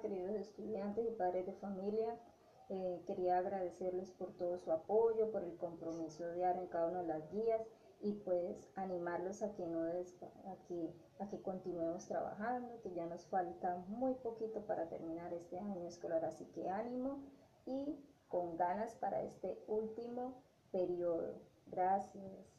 Queridos estudiantes y padres de familia, eh, quería agradecerles por todo su apoyo, por el compromiso diario en cada una de las guías y pues animarlos a que, no a que, a que continuemos trabajando, que ya nos falta muy poquito para terminar este año escolar, así que ánimo y con ganas para este último periodo. Gracias.